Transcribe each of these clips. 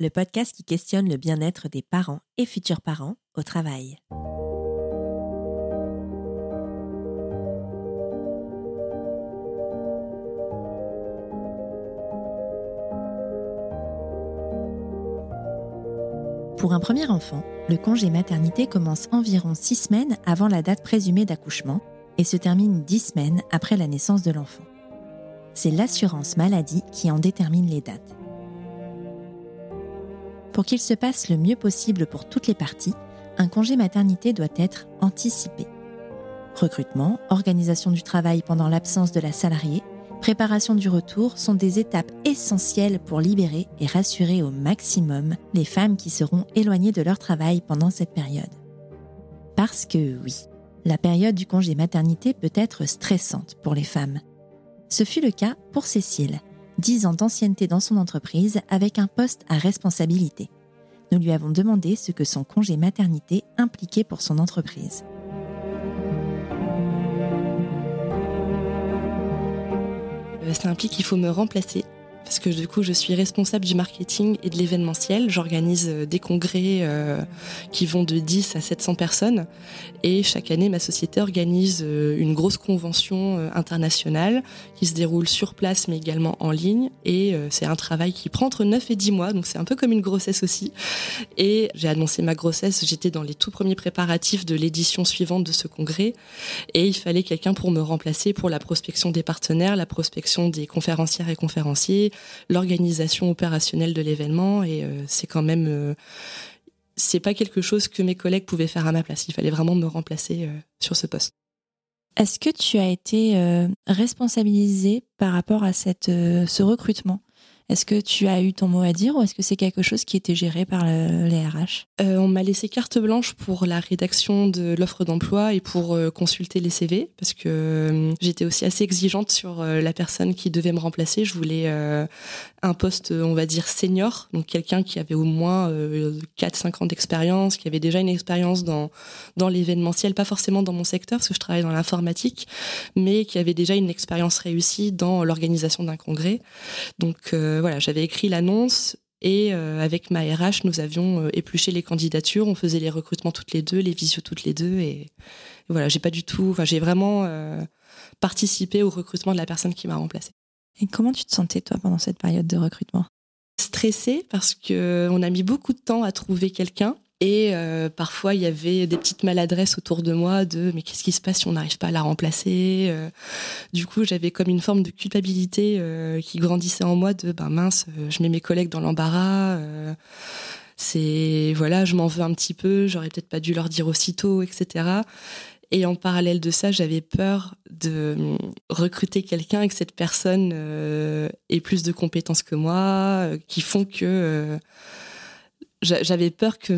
le podcast qui questionne le bien-être des parents et futurs parents au travail. Pour un premier enfant, le congé maternité commence environ six semaines avant la date présumée d'accouchement et se termine dix semaines après la naissance de l'enfant. C'est l'assurance maladie qui en détermine les dates. Pour qu'il se passe le mieux possible pour toutes les parties, un congé maternité doit être anticipé. Recrutement, organisation du travail pendant l'absence de la salariée, préparation du retour sont des étapes essentielles pour libérer et rassurer au maximum les femmes qui seront éloignées de leur travail pendant cette période. Parce que oui, la période du congé maternité peut être stressante pour les femmes. Ce fut le cas pour Cécile, 10 ans d'ancienneté dans son entreprise avec un poste à responsabilité. Nous lui avons demandé ce que son congé maternité impliquait pour son entreprise. Euh, ça implique qu'il faut me remplacer parce que du coup je suis responsable du marketing et de l'événementiel. J'organise euh, des congrès euh, qui vont de 10 à 700 personnes. Et chaque année ma société organise euh, une grosse convention internationale qui se déroule sur place mais également en ligne. Et c'est un travail qui prend entre 9 et 10 mois. Donc c'est un peu comme une grossesse aussi. Et j'ai annoncé ma grossesse, j'étais dans les tout premiers préparatifs de l'édition suivante de ce congrès. Et il fallait quelqu'un pour me remplacer pour la prospection des partenaires, la prospection des conférencières et conférenciers, l'organisation opérationnelle de l'événement et euh, c'est quand même euh, c'est pas quelque chose que mes collègues pouvaient faire à ma place. Il fallait vraiment me remplacer euh, sur ce poste. Est-ce que tu as été responsabilisé par rapport à cette, ce recrutement? Est-ce que tu as eu ton mot à dire ou est-ce que c'est quelque chose qui était géré par les RH euh, On m'a laissé carte blanche pour la rédaction de l'offre d'emploi et pour euh, consulter les CV parce que euh, j'étais aussi assez exigeante sur la personne qui devait me remplacer. Je voulais un poste, on va dire, senior, donc quelqu'un qui avait au moins 4-5 ans d'expérience, qui avait déjà une expérience dans, dans l'événementiel, pas forcément dans mon secteur parce que je travaille dans l'informatique, mais qui avait déjà une expérience réussie dans l'organisation d'un congrès. Donc voilà, j'avais écrit l'annonce et euh, avec ma RH, nous avions euh, épluché les candidatures, on faisait les recrutements toutes les deux, les visios toutes les deux, et, voilà, j'ai pas du tout, enfin j'ai vraiment participé au recrutement de la personne qui m'a remplacée. Et comment tu te sentais toi pendant cette période de recrutement? Stressée parce que on a mis beaucoup de temps à trouver quelqu'un. Et euh, parfois, il y avait des petites maladresses autour de moi de mais qu'est-ce qui se passe si on n'arrive pas à la remplacer euh. Du coup, j'avais comme une forme de culpabilité euh, qui grandissait en moi de ben mince, je mets mes collègues dans l'embarras. c'est voilà, je m'en veux un petit peu. J'aurais peut-être pas dû leur dire aussitôt, etc. Et en parallèle de ça, j'avais peur de recruter quelqu'un et que cette personne ait plus de compétences que moi, qui font que j'avais peur que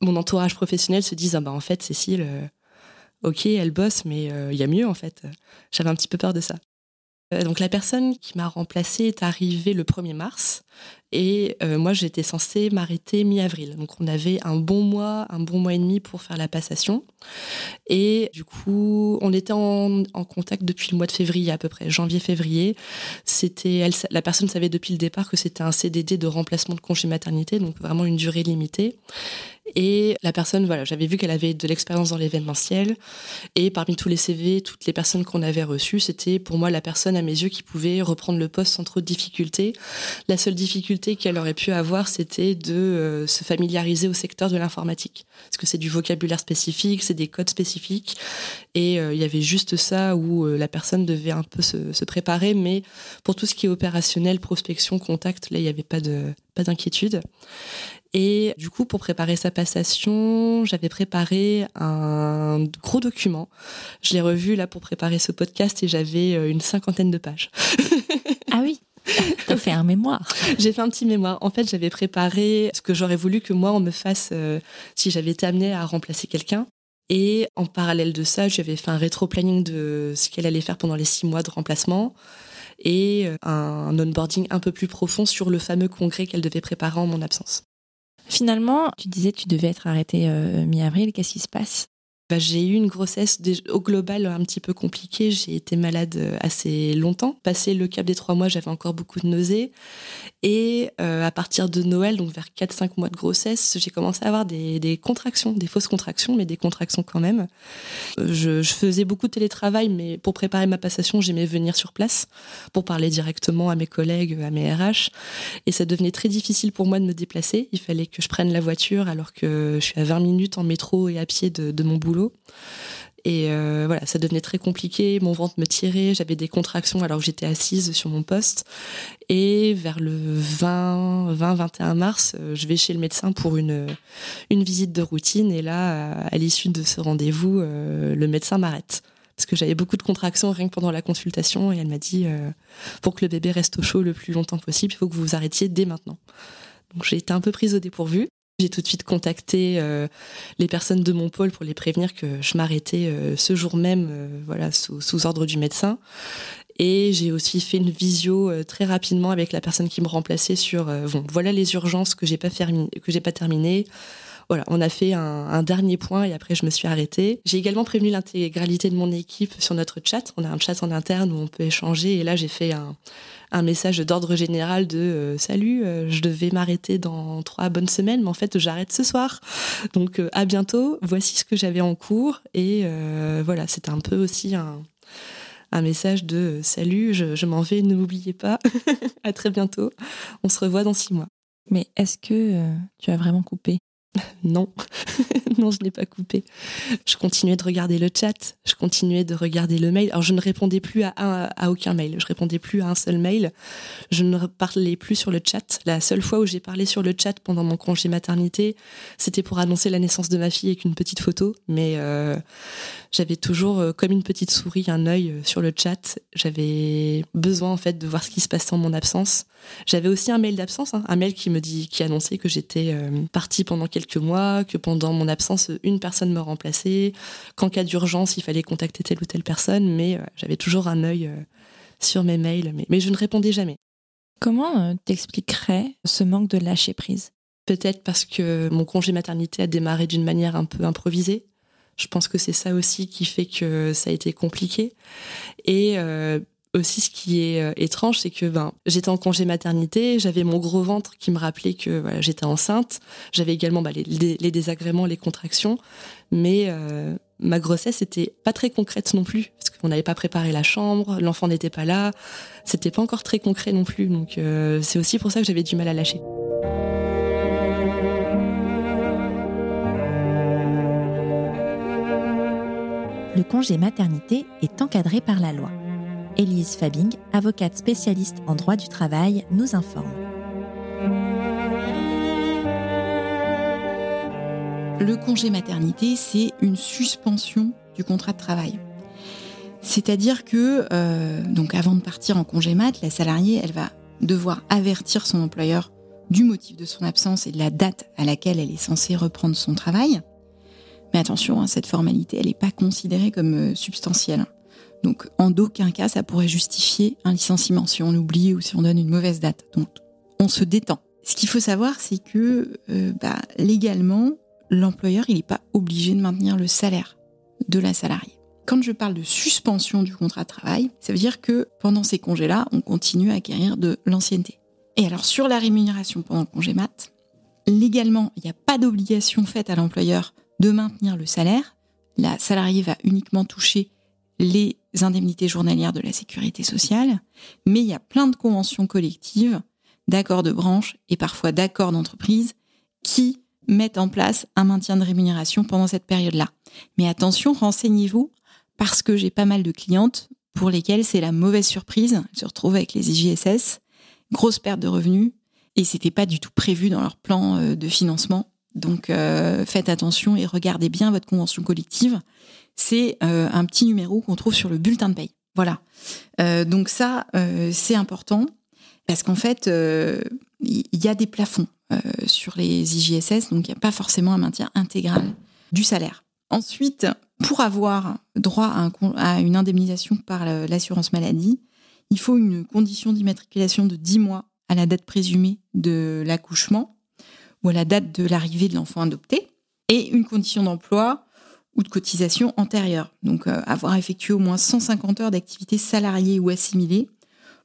mon entourage professionnel se dise ah bah en fait Cécile euh, ok elle bosse mais euh, il y a mieux en fait. J'avais un petit peu peur de ça. Euh, donc la personne qui m'a remplacée est arrivée le 1er mars et moi j'étais censée m'arrêter mi-avril. Donc on avait un bon mois, un bon mois et demi pour faire la passation. Et du coup on était en, contact depuis le mois de février à peu près, janvier-février. C'était la personne savait depuis le départ que c'était un CDD de remplacement de congé maternité, donc vraiment une durée limitée. Et la personne, voilà, j'avais vu qu'elle avait de l'expérience dans l'événementiel. Et parmi tous les CV, toutes les personnes qu'on avait reçues, c'était pour moi la personne à mes yeux qui pouvait reprendre le poste sans trop de difficultés. La seule difficulté qu'elle aurait pu avoir, c'était de euh, se familiariser au secteur de l'informatique. Parce que c'est du vocabulaire spécifique, c'est des codes spécifiques. Et euh, il y avait juste ça où euh, la personne devait un peu se, se, préparer. Mais pour tout ce qui est opérationnel, prospection, contact, là, il n'y avait pas de pas d'inquiétude. Et du coup, pour préparer sa passation, j'avais préparé un gros document. Je l'ai revu là pour préparer ce podcast et j'avais une cinquantaine de pages. ah oui T'as fait un mémoire. J'ai fait un petit mémoire. En fait, j'avais préparé ce que j'aurais voulu que moi, on me fasse euh, si j'avais été amenée à remplacer quelqu'un. Et en parallèle de ça, j'avais fait un rétro-planning de ce qu'elle allait faire pendant les six mois de remplacement et euh, un onboarding un peu plus profond sur le fameux congrès qu'elle devait préparer en mon absence. Finalement, tu disais que tu devais être arrêté euh, mi-avril. Qu'est-ce qui se passe? Bah, j'ai eu une grossesse au global un petit peu compliquée. J'ai été malade euh, assez longtemps. Passé le cap des trois mois, j'avais encore beaucoup de nausées. Et euh, à partir de Noël, donc vers 4-5 mois de grossesse, j'ai commencé à avoir des, contractions, des fausses contractions, mais des contractions quand même. Euh, je, faisais beaucoup de télétravail, mais pour préparer ma passation, j'aimais venir sur place pour parler directement à mes collègues, à mes RH. Et ça devenait très difficile pour moi de me déplacer. Il fallait que je prenne la voiture alors que je suis à 20 minutes en métro et à pied de mon boulot et euh, voilà, ça devenait très compliqué. Mon ventre me tirait, j'avais des contractions alors que j'étais assise sur mon poste. Et vers le 20, 20, 21 mars, euh, je vais chez le médecin pour une, une visite de routine. Et là, à l'issue de ce rendez-vous, euh, le médecin m'arrête. Parce que j'avais beaucoup de contractions rien que pendant la consultation. Et elle m'a dit, pour que le bébé reste au chaud le plus longtemps possible, il faut que vous vous arrêtiez dès maintenant. Donc j'ai été un peu prise au dépourvu. J'ai tout de suite contacté euh, les personnes de mon pôle pour les prévenir que je m'arrêtais euh, ce jour même, euh, voilà, sous, ordre du médecin. Et j'ai aussi fait une visio très rapidement avec la personne qui me remplaçait sur bon, voilà les urgences que j'ai pas que j'ai pas terminées. Voilà, on a fait un, dernier point et après je me suis arrêtée. J'ai également prévenu l'intégralité de mon équipe sur notre chat. On a un chat en interne où on peut échanger et là j'ai fait un, message d'ordre général de euh, salut, euh, je devais m'arrêter dans trois bonnes semaines, mais en fait j'arrête ce soir. Donc euh, à bientôt. Voici ce que j'avais en cours et voilà, c'était un peu aussi un, un message de salut, je, je m'en vais, ne m'oubliez pas. à très bientôt. On se revoit dans six mois. Mais est-ce que tu as vraiment coupé? non, non, je n'ai pas coupé. Je continuais de regarder le chat, je continuais de regarder le mail. Alors, je ne répondais plus à, à aucun mail, je répondais plus à un seul mail. Je ne parlais plus sur le chat. La seule fois où j'ai parlé sur le chat pendant mon congé maternité, c'était pour annoncer la naissance de ma fille avec une petite photo. Mais euh, j'avais toujours, euh, comme une petite souris, un œil euh, sur le chat. J'avais besoin, en fait, de voir ce qui se passait en mon absence. J'avais aussi un mail d'absence, hein, un mail qui me dit, qui annonçait que j'étais partie pendant quelques mois, que pendant mon absence, une personne me remplaçait, qu'en cas d'urgence, il fallait contacter telle ou telle personne, mais euh, j'avais toujours un œil euh, sur mes mails, mais, je ne répondais jamais. Comment euh, t'expliquerais ce manque de lâcher prise? Peut-être parce que mon congé maternité a démarré d'une manière un peu improvisée. Je pense que c'est ça aussi qui fait que ça a été compliqué. Et aussi ce qui est euh, étrange, c'est que ben, j'étais en congé maternité, j'avais mon gros ventre qui me rappelait que voilà, j'étais enceinte, j'avais également bah, les, désagréments, les contractions, mais euh, ma grossesse était pas très concrète non plus, parce qu'on n'avait pas préparé la chambre, l'enfant n'était pas là, c'était pas encore très concret non plus, donc euh, c'est aussi pour ça que j'avais du mal à lâcher. Le congé maternité est encadré par la loi. Élise Fabing, avocate spécialiste en droit du travail, nous informe. Le congé maternité, c'est une suspension du contrat de travail. C'est-à-dire que, euh, donc avant de partir en congé mat, la salariée, elle va devoir avertir son employeur du motif de son absence et de la date à laquelle elle est censée reprendre son travail. Mais attention, hein, cette formalité, elle n'est pas considérée comme euh, substantielle. Donc en d'aucun cas ça pourrait justifier un licenciement si on oublie ou si on donne une mauvaise date. Donc on se détend. Ce qu'il faut savoir, c'est que euh, bah, légalement, l'employeur il n'est pas obligé de maintenir le salaire de la salariée. Quand je parle de suspension du contrat de travail, ça veut dire que pendant ces congés-là, on continue à acquérir de l'ancienneté. Et alors sur la rémunération pendant le congé mat, légalement, il n'y a pas d'obligation faite à l'employeur de maintenir le salaire. La salariée va uniquement toucher les indemnités journalières de la sécurité sociale, mais il y a plein de conventions collectives, d'accords de branche et parfois d'accords d'entreprise qui mettent en place un maintien de rémunération pendant cette période-là. Mais attention, renseignez-vous, parce que j'ai pas mal de clientes pour lesquelles c'est la mauvaise surprise, elles se retrouvent avec les IJSS, grosse perte de revenus, et c'était pas du tout prévu dans leur plan euh, de financement. Donc euh, faites attention et regardez bien votre convention collective c'est euh, un petit numéro qu'on trouve sur le bulletin de paye. Voilà. Euh, donc ça, euh, c'est important parce qu'en fait, il y a des plafonds sur les IJSS, donc il n'y a pas forcément un maintien intégral du salaire. Ensuite, pour avoir droit à, une indemnisation par l'assurance maladie, il faut une condition d'immatriculation de 10 mois à la date présumée de l'accouchement ou à la date de l'arrivée de l'enfant adopté, et une condition d'emploi ou de cotisation antérieure. Donc, euh, avoir effectué au moins 150 heures d'activité salariée ou assimilée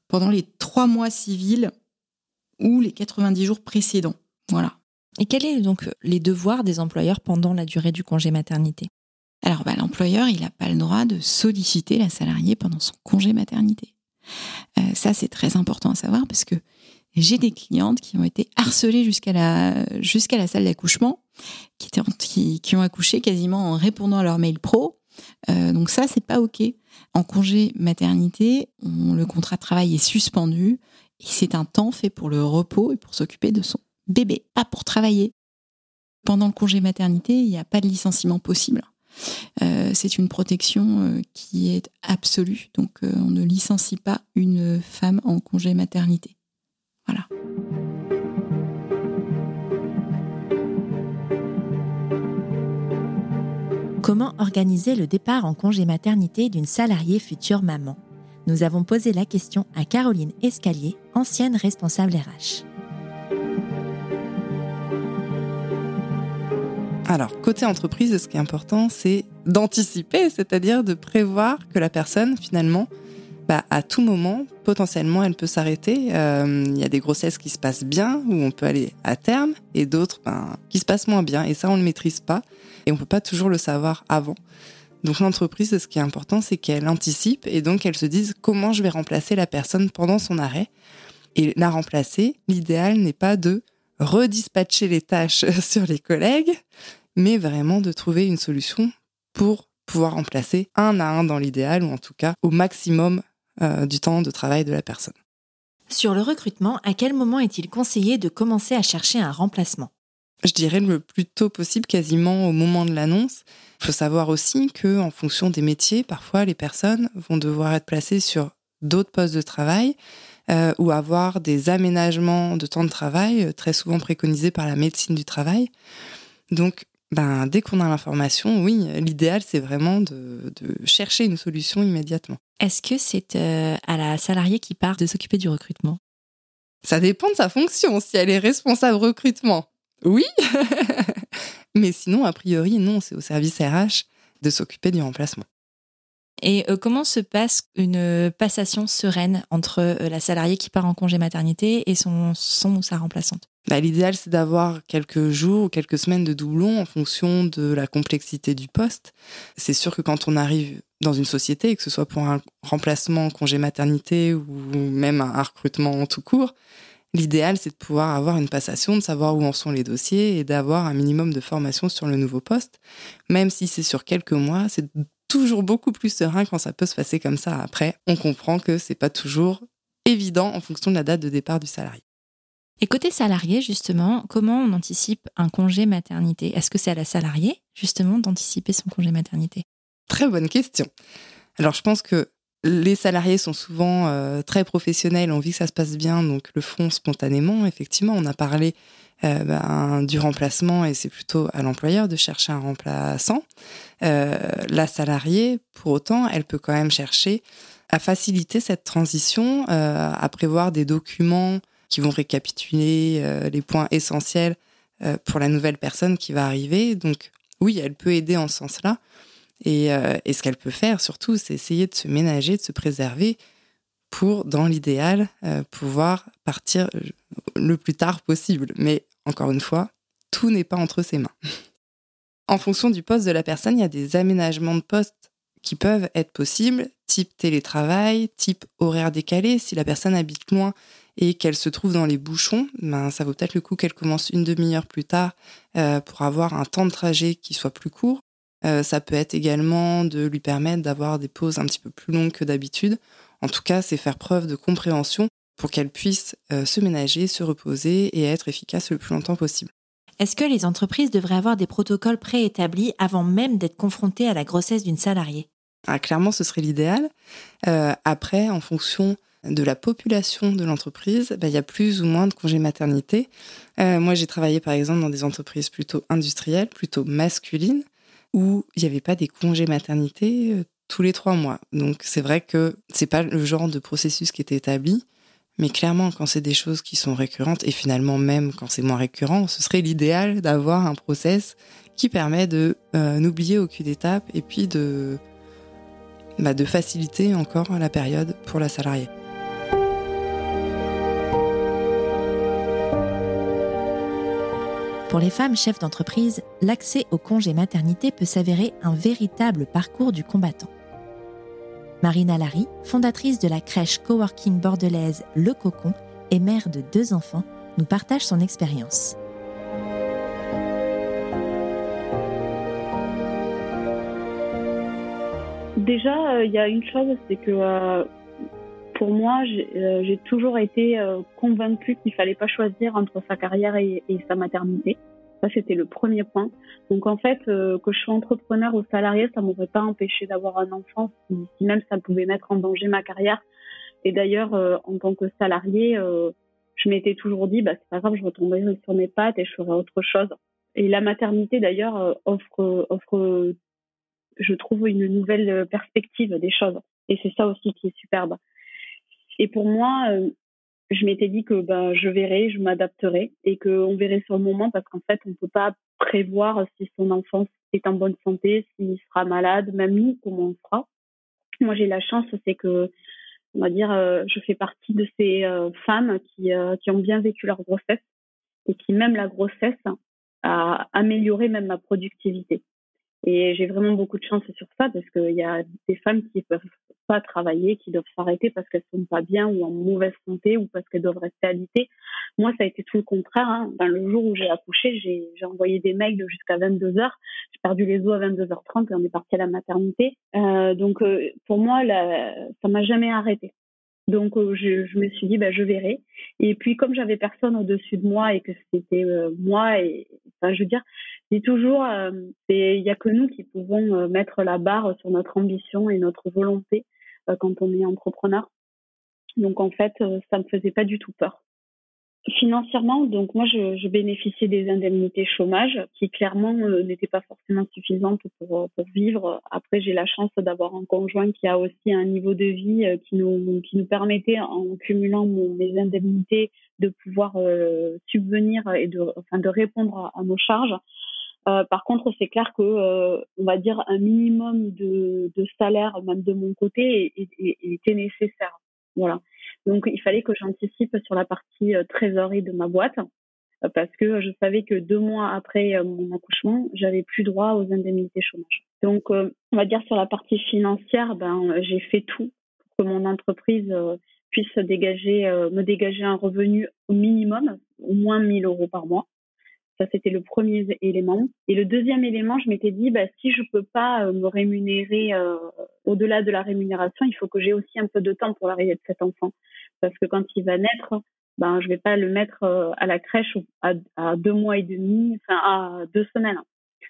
pendant les trois mois civils ou les 90 jours précédents. Voilà. Et quels sont donc les devoirs des employeurs pendant la durée du congé maternité? Alors, bah, l'employeur, il n'a pas le droit de solliciter la salariée pendant son congé maternité. Euh, ça, c'est très important à savoir parce que j'ai des clientes qui ont été harcelées jusqu'à la, salle d'accouchement, qui, ont accouché quasiment en répondant à leur mail pro. Euh, donc ça, c'est pas OK. En congé maternité, le contrat de travail est suspendu et c'est un temps fait pour le repos et pour s'occuper de son bébé, pas pour travailler. Pendant le congé maternité, il n'y a pas de licenciement possible. Euh, c'est une protection euh, qui est absolue. Donc, on ne licencie pas une femme en congé maternité. Voilà. Comment organiser le départ en congé maternité d'une salariée future maman? Nous avons posé la question à Caroline Escalier, ancienne responsable RH. Alors, côté entreprise, ce qui est important, c'est d'anticiper, c'est-à-dire de prévoir que la personne, finalement, bah, à tout moment, potentiellement, elle peut s'arrêter. Euh, il y a des grossesses qui se passent bien, où on peut aller à terme, et d'autres ben, qui se passent moins bien. Et ça, on ne le maîtrise pas, et on peut pas toujours le savoir avant. Donc l'entreprise, ce qui est important, c'est qu'elle anticipe, et donc elle se dise comment je vais remplacer la personne pendant son arrêt. Et la remplacer, l'idéal n'est pas de redispatcher les tâches sur les collègues, mais vraiment de trouver une solution pour pouvoir remplacer un à un dans l'idéal, ou en tout cas au maximum euh, du temps de travail de la personne. Sur le recrutement, à quel moment est-il conseillé de commencer à chercher un remplacement? Je dirais le plus tôt possible, quasiment au moment de l'annonce. Il faut savoir aussi que, en fonction des métiers, parfois les personnes vont devoir être placées sur d'autres postes de travail euh, ou avoir des aménagements de temps de travail, euh, très souvent préconisés par la médecine du travail. Donc, ben, dès qu'on a l'information, oui, l'idéal, c'est vraiment de, chercher une solution immédiatement. Est-ce que c'est euh, à la salariée qui part de s'occuper du recrutement? Ça dépend de sa fonction. Si elle est responsable recrutement, oui. Mais sinon, a priori, non, c'est au service RH de s'occuper du remplacement. Et euh, comment se passe une euh, passation sereine entre euh, la salariée qui part en congé maternité et son, son ou sa remplaçante? Bah, L'idéal, c'est d'avoir quelques jours ou quelques semaines de doublon en fonction de la complexité du poste. C'est sûr que quand on arrive dans une société, que ce soit pour un remplacement en congé maternité ou même un recrutement en tout court, L'idéal, c'est de pouvoir avoir une passation, de savoir où en sont les dossiers et d'avoir un minimum de formation sur le nouveau poste. Même si c'est sur quelques mois, c'est toujours beaucoup plus serein quand ça peut se passer comme ça. Après, on comprend que c'est pas toujours évident en fonction de la date de départ du salarié. Et côté salarié, justement, comment on anticipe un congé maternité? Est-ce que c'est à la salariée, justement, d'anticiper son congé maternité? Très bonne question. Alors, je pense que les salariés sont souvent euh, très professionnels, on vit que ça se passe bien, donc le font spontanément. Effectivement, on a parlé euh, ben, du remplacement et c'est plutôt à l'employeur de chercher un remplaçant. Euh, la salariée, pour autant, elle peut quand même chercher à faciliter cette transition, à prévoir des documents qui vont récapituler les points essentiels pour la nouvelle personne qui va arriver. Donc oui, elle peut aider en ce sens-là. Et, et, ce qu'elle peut faire surtout, c'est essayer de se ménager, de se préserver pour, dans l'idéal, pouvoir partir le plus tard possible. Mais encore une fois, tout n'est pas entre ses mains. en fonction du poste de la personne, il y a des aménagements de poste qui peuvent être possibles, type télétravail, type horaire décalé. Si la personne habite loin et qu'elle se trouve dans les bouchons, ben, ça vaut peut-être le coup qu'elle commence une demi-heure plus tard euh, pour avoir un temps de trajet qui soit plus court. Euh, ça peut être également de lui permettre d'avoir des pauses un petit peu plus longues que d'habitude. En tout cas, c'est faire preuve de compréhension pour qu'elle puisse euh, se ménager, se reposer et être efficace le plus longtemps possible. Est-ce que les entreprises devraient avoir des protocoles préétablis avant même d'être confrontées à la grossesse d'une salariée? Ah, Clairement, ce serait l'idéal. Euh, après, en fonction de la population de l'entreprise, bah, il y a plus ou moins de congés maternité. Euh, moi, j'ai travaillé par exemple dans des entreprises plutôt industrielles, plutôt masculines, où il n'y avait pas des congés maternité tous les trois mois. Donc c'est vrai que c'est pas le genre de processus qui était établi. Mais clairement, quand c'est des choses qui sont récurrentes, et finalement même quand c'est moins récurrent, ce serait l'idéal d'avoir un process qui permet de n'oublier aucune étape et puis bah, de faciliter encore la période pour la salariée. Pour les femmes chefs d'entreprise, l'accès au congé maternité peut s'avérer un véritable parcours du combattant. Marina Larry, fondatrice de la crèche coworking bordelaise Le Cocon et mère de deux enfants, nous partage son expérience. Déjà, euh, il y a une chose, c'est que euh, pour moi, euh, j'ai toujours été convaincue qu'il fallait pas choisir entre sa carrière et, sa maternité. Ça, c'était le premier point. Donc, en fait, que je sois entrepreneur ou salarié, ça m'aurait pas empêché d'avoir un enfant, si, même ça pouvait mettre en danger ma carrière. Et d'ailleurs, en tant que salarié, je m'étais toujours dit, bah, c'est pas grave, je retomberai sur mes pattes et je ferai autre chose. Et la maternité, d'ailleurs, offre, offre je trouve une nouvelle perspective des choses. Et c'est ça aussi qui est superbe. Et pour moi, euh, je m'étais dit que ben, je verrai, je m'adapterai et qu'on verrait sur le moment parce qu'en fait, on ne peut pas prévoir si son enfant est en bonne santé, s'il sera malade, même nous, comment on sera. Moi, j'ai la chance, c'est que, on va dire, euh, je fais partie de ces euh, femmes qui, qui ont bien vécu leur grossesse et qui, même la grossesse, a amélioré même ma productivité. Et j'ai vraiment beaucoup de chance sur ça parce qu'il y a des femmes qui peuvent pas travailler, qui doivent s'arrêter parce qu'elles sont pas bien ou en mauvaise santé ou parce qu'elles doivent rester alitées. Moi, ça a été tout le contraire. Hein. Ben, le jour où j'ai accouché, j'ai, j'ai envoyé des mails jusqu'à 22 heures. J'ai perdu les os à 22h30 et on est parti à la maternité. Euh, donc, euh, pour moi, là, ça m'a jamais arrêté. Donc euh, je, je, me suis dit bah je verrai. Et puis comme j'avais personne au-dessus de moi et que c'était euh, moi et enfin je veux dire, dis toujours euh, il y a que nous qui pouvons mettre la barre sur notre ambition et notre volonté quand on est entrepreneur. Donc en fait ça me faisait pas du tout peur. Financièrement, donc moi, je, bénéficiais des indemnités chômage qui clairement euh, n'étaient pas forcément suffisantes pour, vivre. Après, j'ai la chance d'avoir un conjoint qui a aussi un niveau de vie euh, qui nous, permettait, en cumulant mes indemnités, de pouvoir euh, subvenir et de répondre à, nos charges. Euh, par contre, c'est clair que, on va dire, un minimum de, de salaire, même de mon côté, était nécessaire. Voilà. Donc, il fallait que j'anticipe sur la partie euh, trésorerie de ma boîte euh, parce que je savais que deux mois après euh, mon accouchement, j'avais plus droit aux indemnités chômage. Donc, on va dire sur la partie financière, ben, j'ai fait tout pour que mon entreprise puisse dégager, me dégager un revenu au minimum, au moins 1000 euros par mois. Ça, c'était le premier élément. Et le deuxième élément, je m'étais dit, bah, si je peux pas me rémunérer au-delà de la rémunération, il faut que j'ai aussi un peu de temps pour l'arrivée de cet enfant parce que quand il va naître, ben je vais pas le mettre euh, à la crèche à, à deux mois et demi, enfin à deux semaines.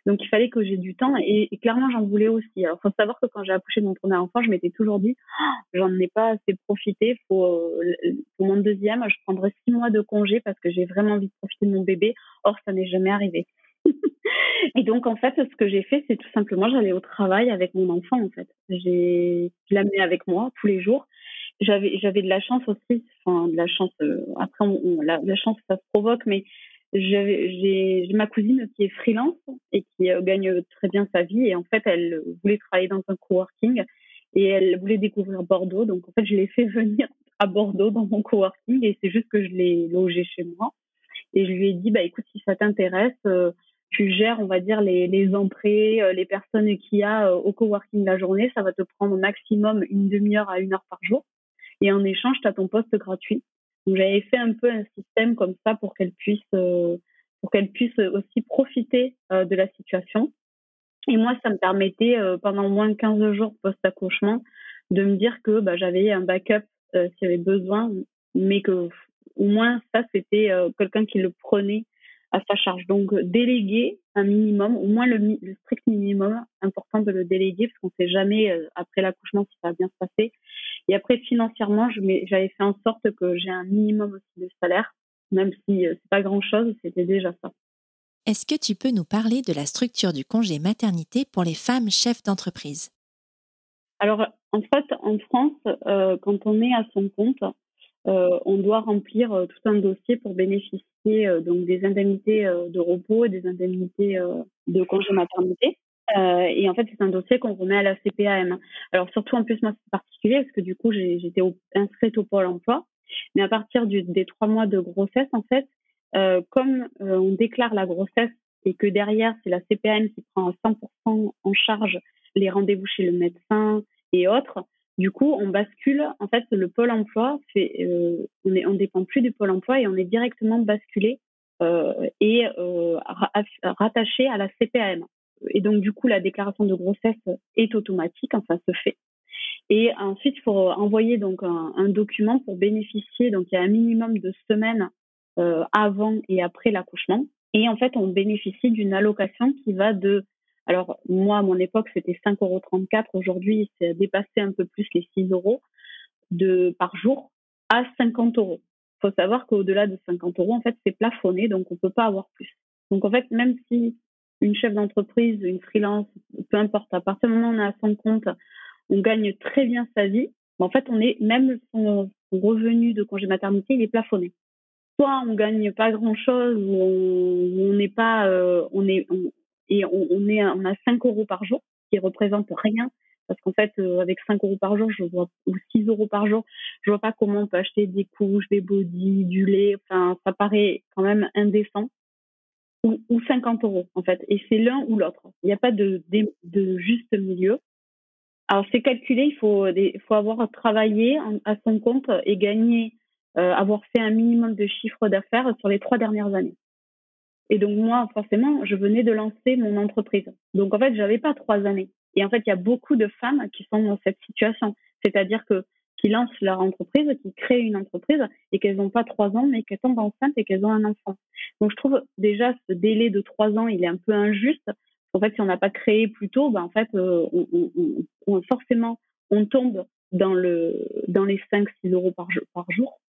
Donc il fallait que j'ai du temps et, clairement j'en voulais aussi. Alors faut savoir que quand j'ai accouché de mon premier enfant, je m'étais toujours dit oh, j'en ai pas assez profité. Faut euh, pour mon deuxième, je prendrai six mois de congé parce que j'ai vraiment envie de profiter de mon bébé. Or ça n'est jamais arrivé. et donc en fait, ce que j'ai fait, c'est tout simplement j'allais au travail avec mon enfant en fait. J'ai je l'amenais avec moi tous les jours j'avais j'avais de la chance aussi enfin de la chance euh, après la, la, chance ça se provoque mais j'ai ma cousine qui est freelance et qui euh, gagne très bien sa vie et en fait elle voulait travailler dans un coworking et elle voulait découvrir Bordeaux donc en fait je l'ai fait venir à Bordeaux dans mon coworking et c'est juste que je l'ai logé chez moi et je lui ai dit bah écoute si ça t'intéresse euh, tu gères, on va dire, les, les entrées, les personnes qu'il y a au coworking la journée. Ça va te prendre maximum une demi-heure à une heure par jour et en échange, tu as ton poste gratuit. Donc j'avais fait un peu un système comme ça pour qu'elle puisse euh, pour qu'elle puisse aussi profiter euh, de la situation. Et moi, ça me permettait euh, pendant au moins 15 jours post-accouchement de me dire que bah, j'avais un backup s'il y avait besoin, mais que au moins ça c'était quelqu'un qui le prenait à sa charge. Donc déléguer un minimum, au moins le, strict minimum, important de le déléguer parce qu'on ne sait jamais après l'accouchement si ça va bien se passer. Et après, financièrement, j'avais fait en sorte que j'ai un minimum aussi de salaire, même si euh, c'est pas grand chose, c'était déjà ça. Est-ce que tu peux nous parler de la structure du congé maternité pour les femmes chefs d'entreprise? Alors, en fait, en France, euh, quand on est à son compte, on doit remplir tout un dossier pour bénéficier donc des indemnités de repos et des indemnités de congé maternité. Et en fait, c'est un dossier qu'on remet à la CPAM. Alors surtout en plus moi c'est particulier parce que du coup j'étais inscrite au pôle emploi, mais à partir du, des trois mois de grossesse en fait, comme on déclare la grossesse et que derrière c'est la CPAM qui prend à 100% en charge les rendez-vous chez le médecin et autres, du coup, on bascule. En fait, le pôle emploi fait, euh, on est, on dépend plus du pôle emploi et on est directement basculé euh, et euh, rattaché à la CPAM. Et donc, du coup, la déclaration de grossesse est automatique, enfin, se fait. Et ensuite, il faut envoyer donc un, document pour bénéficier. Donc, il y a un minimum de semaines euh, avant et après l'accouchement. Et en fait, on bénéficie d'une allocation qui va de alors, moi, à mon époque, c'était 5,34 euros. Aujourd'hui, c'est dépassé un peu plus les 6 euros de, par jour à 50 euros. Il faut savoir qu'au-delà de 50 euros, en fait, c'est plafonné, donc on ne peut pas avoir plus. Donc, en fait, même si une chef d'entreprise, une freelance, peu importe, à partir du moment où on est à son compte, on gagne très bien sa vie, en fait, on est, même son, revenu de congé maternité, il est plafonné. Soit on gagne pas grand chose, ou on n'est pas, euh, on est, et on, est on a 5 euros par jour, qui représente rien parce qu'en fait, euh, avec 5 euros par jour, je vois, ou 6 euros par jour, je vois pas comment on peut acheter des couches, des bodys, du lait. Enfin, ça paraît quand même indécent. Ou, ou 50 euros, en fait. Et c'est l'un ou l'autre. Il n'y a pas de, juste milieu. Alors, c'est calculé, il faut, faut avoir travaillé à son compte et gagné, euh, avoir fait un minimum de chiffre d'affaires sur les trois dernières années. Et donc moi, forcément, je venais de lancer mon entreprise. Donc en fait, j'avais pas trois années. Et en fait, il y a beaucoup de femmes qui sont dans cette situation, c'est-à-dire que qui lancent leur entreprise, qui créent une entreprise et qu'elles n'ont pas trois ans, mais qu'elles tombent enceintes et qu'elles ont un enfant. Donc je trouve déjà ce délai de trois ans, il est un peu injuste. En fait, si on n'a pas créé plus tôt, ben en fait, euh, forcément, on tombe dans le dans les 5-6 euros par jour, par jour.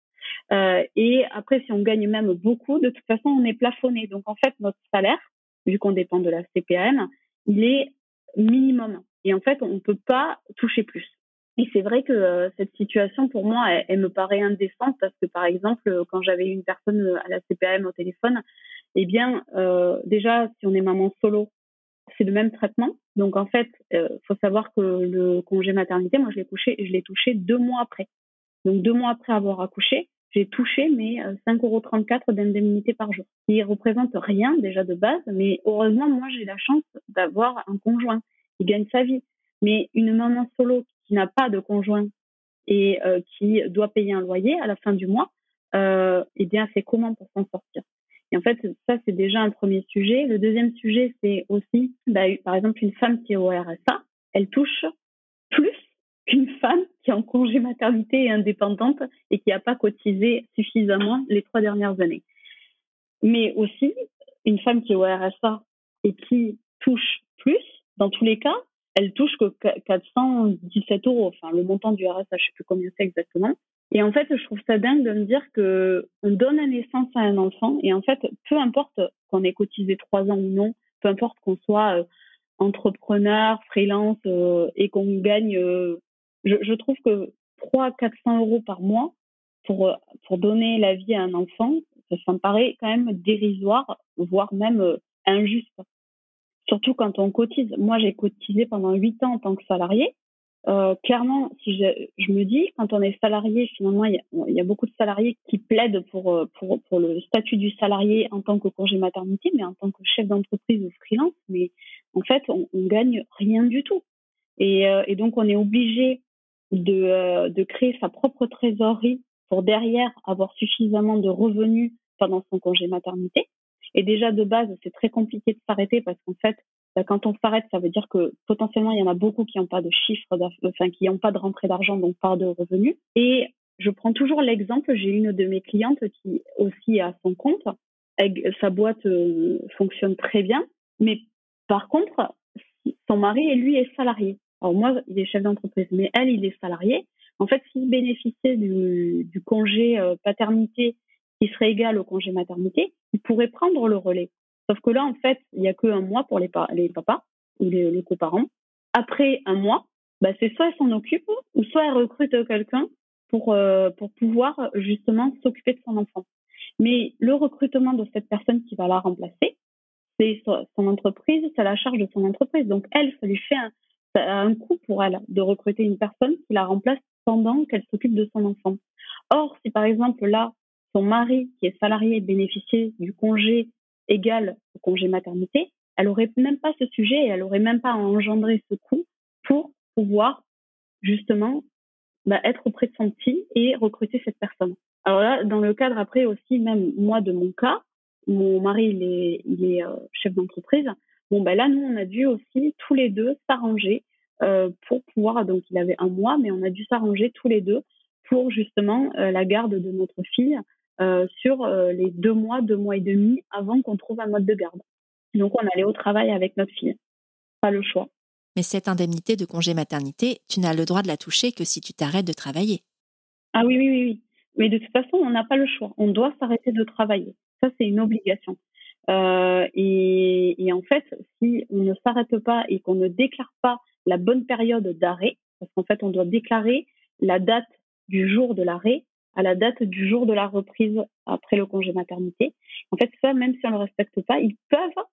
Euh, et après, si on gagne même beaucoup, de toute façon, on est plafonné. Donc, en fait, notre salaire, vu qu'on dépend de la CPM, il est minimum. Et en fait, on ne peut pas toucher plus. Et c'est vrai que euh, cette situation, pour moi, elle, me paraît indécente parce que, par exemple, quand j'avais une personne à la CPM au téléphone, eh bien, euh, déjà, si on est maman solo, c'est le même traitement. Donc, en fait, il euh, faut savoir que le congé maternité, moi, je l'ai touché, je l'ai touché deux mois après. Donc, deux mois après avoir accouché, j'ai touché mes 5,34 euros d'indemnité par jour, qui représente rien déjà de base, mais heureusement, moi, j'ai la chance d'avoir un conjoint qui gagne sa vie. Mais une maman solo qui n'a pas de conjoint et euh, qui doit payer un loyer à la fin du mois, euh, eh bien, c'est comment pour s'en sortir? Et en fait, ça, c'est déjà un premier sujet. Le deuxième sujet, c'est aussi, bah, par exemple, une femme qui est au RSA, elle touche plus qu'une femme qui est en congé maternité et indépendante et qui n'a pas cotisé suffisamment les trois dernières années. Mais aussi, une femme qui est au RSA et qui touche plus, dans tous les cas, elle touche que 417 euros. Enfin, le montant du RSA, je sais plus combien c'est exactement. Et en fait, je trouve ça dingue de me dire que on donne la naissance à un enfant et en fait, peu importe qu'on ait cotisé trois ans ou non, peu importe qu'on soit euh, entrepreneur, freelance euh, et qu'on gagne euh, je, trouve que 300-400 euros par mois pour, pour donner la vie à un enfant, ça, me paraît quand même dérisoire, voire même injuste. Surtout quand on cotise. Moi, j'ai cotisé pendant 8 ans en tant que salarié. Euh, clairement, si je, je, me dis, quand on est salarié, finalement, il y, a, y, a, beaucoup de salariés qui plaident pour, euh, pour, pour le statut du salarié en tant que congé maternité, mais en tant que chef d'entreprise ou freelance, mais en fait, on, on gagne rien du tout. Et, euh, et donc, on est obligé de, euh, de créer sa propre trésorerie pour derrière avoir suffisamment de revenus pendant son congé maternité. Et déjà de base, c'est très compliqué de s'arrêter parce qu'en fait, bah, quand on s'arrête, ça veut dire que potentiellement il y en a beaucoup qui n'ont pas de chiffre, enfin qui n'ont pas de rentrée d'argent, donc pas de revenus. Et je prends toujours l'exemple, j'ai une de mes clientes qui aussi a son compte, sa boîte euh, fonctionne très bien, mais par contre, son mari, lui, est salarié. Alors moi, il est chef d'entreprise, mais elle, il est salarié. En fait, s'il bénéficiait du, congé euh, paternité qui serait égal au congé maternité, il pourrait prendre le relais. Sauf que là, en fait, il n'y a qu'un mois pour les, les papas ou les, les coparents. Après un mois, bah, c'est soit elle s'en occupe ou soit elle recrute quelqu'un pour, euh, pour pouvoir justement s'occuper de son enfant. Mais le recrutement de cette personne qui va la remplacer, c'est son entreprise, c'est la charge de son entreprise. Donc elle, ça lui fait un, un coût pour elle de recruter une personne qui la remplace pendant qu'elle s'occupe de son enfant. Or, si par exemple là, son mari qui est salarié bénéficiait du congé égal au congé maternité, elle aurait même pas ce sujet et elle aurait même pas engendré ce coût pour pouvoir justement bah, être auprès de son petit et recruter cette personne. Alors là, dans le cadre après aussi, même moi de mon cas, mon mari il est, il est euh, chef d'entreprise. Bon ben là, nous on a dû aussi tous les deux s'arranger euh, pour pouvoir. Donc il avait un mois, mais on a dû s'arranger tous les deux pour justement euh, la garde de notre fille euh, sur euh, les deux mois, deux mois et demi avant qu'on trouve un mode de garde. Donc on allait au travail avec notre fille. Pas le choix. Mais cette indemnité de congé maternité, tu n'as le droit de la toucher que si tu t'arrêtes de travailler. Ah oui, oui, oui, oui. Mais de toute façon, on n'a pas le choix. On doit s'arrêter de travailler. Ça, c'est une obligation. Euh, et, et, en fait, si on ne s'arrête pas et qu'on ne déclare pas la bonne période d'arrêt, parce qu'en fait, on doit déclarer la date du jour de l'arrêt à la date du jour de la reprise après le congé maternité. En fait, ça, même si on ne le respecte pas, ils peuvent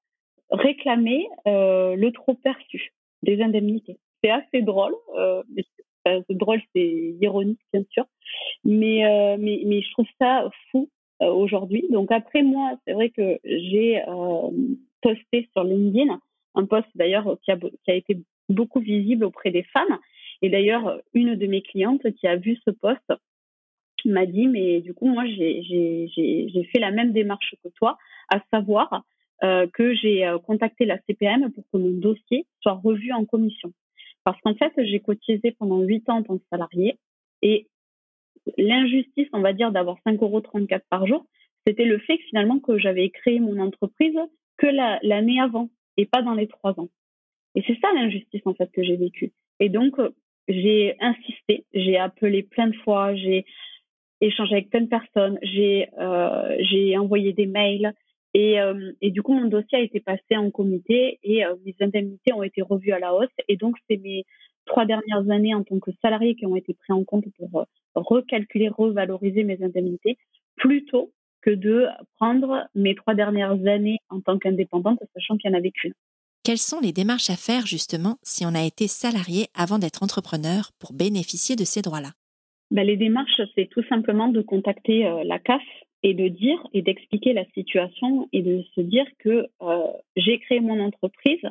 réclamer euh, le trop perçu des indemnités. C'est assez drôle. Euh, c'est drôle, c'est ironique, bien sûr. Mais, euh, je trouve ça fou euh, aujourd'hui. Donc après, moi, c'est vrai que j'ai posté sur LinkedIn un post d'ailleurs qui a, qui a été beaucoup visible auprès des femmes. Et d'ailleurs, une de mes clientes qui a vu ce m'a dit, mais du coup, moi, j'ai fait la même démarche que toi, à savoir euh, que j'ai euh, contacté la CPM pour que mon dossier soit revu en commission. Parce qu'en fait, j'ai cotisé pendant huit ans en tant que salarié et l'injustice, on va dire, d'avoir 5,34 euros par jour, c'était le fait que finalement que j'avais créé mon entreprise que l'année avant et pas dans les trois ans. Et c'est ça l'injustice en fait que j'ai vécue. Et donc j'ai insisté, j'ai appelé plein de fois, j'ai échangé avec plein de personnes, j'ai euh, j'ai envoyé des mails et, euh, et du coup mon dossier a été passé en comité et euh, mes indemnités ont été revues à la hausse et donc c'est mes trois dernières années en tant que salarié qui ont été pris en compte pour recalculer, revaloriser mes indemnités plutôt que de prendre mes trois dernières années en tant qu'indépendante, sachant qu'il n'y en avait qu'une. Quelles sont les démarches à faire justement si on a été salarié avant d'être entrepreneur pour bénéficier de ces droits-là? Ben, Les démarches, c'est tout simplement de contacter euh, la CAF et de dire et d'expliquer la situation et de se dire que euh, j'ai créé mon entreprise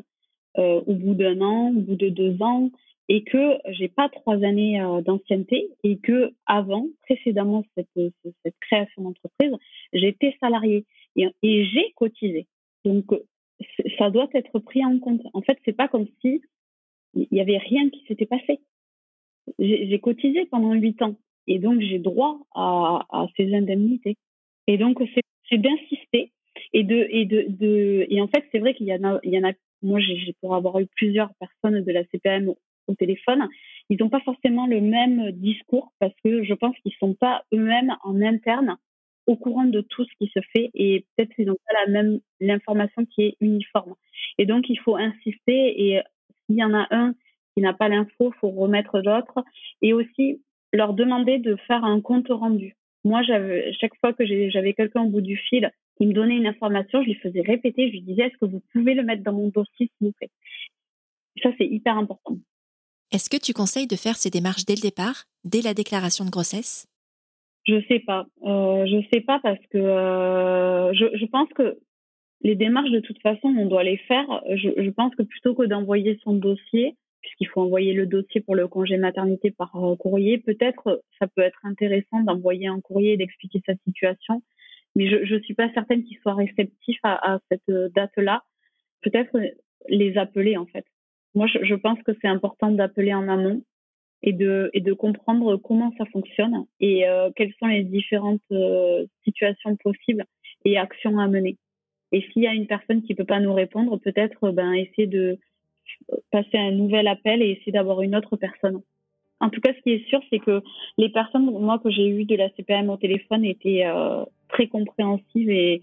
euh, au bout d'un an, au bout de deux ans, et que j'ai pas trois années euh, d'ancienneté et que avant, précédemment cette, cette création d'entreprise, j'étais salariée et, et j'ai cotisé. Donc ça doit être pris en compte. En fait, c'est pas comme si il y avait rien qui s'était passé j'ai cotisé pendant huit ans et donc j'ai droit à, ces indemnités. Et donc c'est d'insister et de et de, et en fait c'est vrai qu'il y en a il y en a moi j'ai pour avoir eu plusieurs personnes de la CPM au téléphone, ils n'ont pas forcément le même discours parce que je pense qu'ils sont pas eux-mêmes en interne au courant de tout ce qui se fait et peut-être qu'ils n'ont pas la même l'information qui est uniforme. Et donc il faut insister et s'il y en a un qui n'a pas l'info, faut remettre l'autre. Et aussi leur demander de faire un compte rendu. Moi, chaque fois que j'avais quelqu'un au bout du fil qui me donnait une information, je lui faisais répéter, je lui disais, est-ce que vous pouvez le mettre dans mon dossier, s'il vous plaît? Ça, c'est hyper important. Est-ce que tu conseilles de faire ces démarches dès le départ, dès la déclaration de grossesse? Je sais pas. Euh, je sais pas parce que euh, je, je, pense que les démarches, de toute façon, on doit les faire. Je, je pense que plutôt que d'envoyer son dossier, puisqu'il faut envoyer le dossier pour le congé maternité par euh, courrier? Peut-être ça peut être intéressant d'envoyer un courrier et d'expliquer sa situation, mais je ne suis pas certaine qu'ils soient réceptifs à, cette date-là. Peut-être les appeler en fait. Moi, je, je pense que c'est important d'appeler en amont et de, et de comprendre comment ça fonctionne et euh, quelles sont les différentes euh, situations possibles et actions à mener. Et s'il y a une personne qui peut pas nous répondre, peut-être ben essayer de passer un nouvel appel et essayer d'avoir une autre personne. En tout cas, ce qui est sûr, c'est que les personnes, moi, que j'ai eues de la CPM au téléphone étaient euh, très compréhensives et,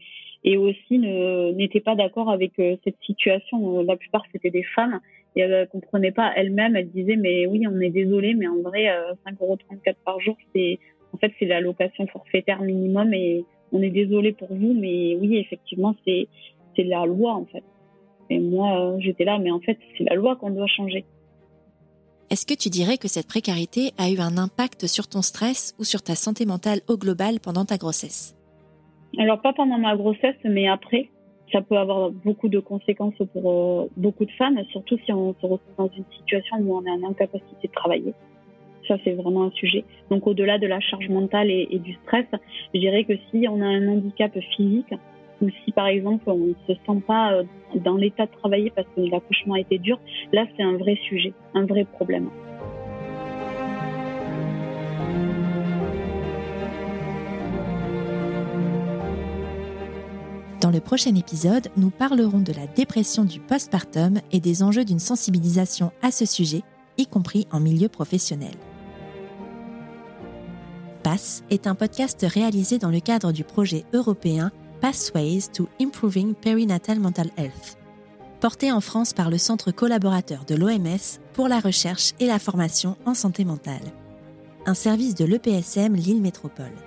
aussi n'étaient pas d'accord avec euh, cette situation. La plupart, c'était des femmes et elle ne comprenait pas elle-même. Elle disait mais oui, on est désolé, mais en vrai, 5,34 euros par jour, c'est en fait c'est l'allocation forfaitaire minimum et on est désolé pour vous, mais oui, effectivement, c'est c'est la loi en fait. Et moi, j'étais là, mais en fait, c'est la loi qu'on doit changer. Est-ce que tu dirais que cette précarité a eu un impact sur ton stress ou sur ta santé mentale au global pendant ta grossesse? Alors pas pendant ma grossesse, mais après. Ça peut avoir beaucoup de conséquences pour euh, beaucoup de femmes, surtout si on se retrouve dans une situation où on est en incapacité de travailler. Ça, c'est vraiment un sujet. Donc, au-delà de la charge mentale et, et, du stress, je dirais que si on a un handicap physique, ou si par exemple on ne se sent pas euh, dans l'état de travailler parce que l'accouchement a été dur, là c'est un vrai sujet, un vrai problème. Dans le prochain épisode, nous parlerons de la dépression du postpartum et des enjeux d'une sensibilisation à ce sujet, y compris en milieu professionnel. PASS est un podcast réalisé dans le cadre du projet européen Pathways to Improving Perinatal Mental Health, porté en France par le Centre collaborateur de l'OMS pour la recherche et la formation en santé mentale, un service de l'EPSM Lille Métropole.